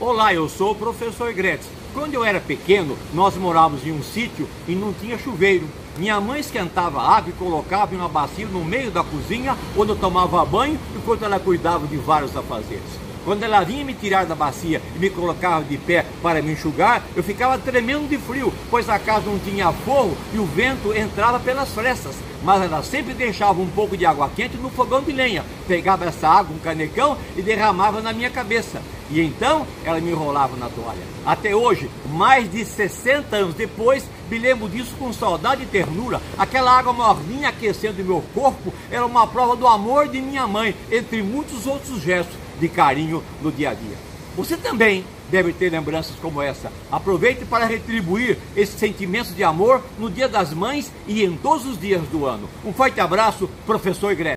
Olá, eu sou o professor Gretz. Quando eu era pequeno, nós morávamos em um sítio e não tinha chuveiro. Minha mãe esquentava água e colocava em uma bacia no meio da cozinha, onde eu tomava banho, enquanto ela cuidava de vários afazeres. Quando ela vinha me tirar da bacia e me colocava de pé para me enxugar, eu ficava tremendo de frio, pois a casa não tinha forro e o vento entrava pelas frestas. Mas ela sempre deixava um pouco de água quente no fogão de lenha, pegava essa água, um canecão e derramava na minha cabeça. E então ela me enrolava na toalha. Até hoje, mais de 60 anos depois, me lembro disso com saudade e ternura. Aquela água morninha aquecendo meu corpo era uma prova do amor de minha mãe, entre muitos outros gestos de carinho no dia a dia. Você também deve ter lembranças como essa. Aproveite para retribuir esses sentimentos de amor no Dia das Mães e em todos os dias do ano. Um forte abraço, professor Gretchen.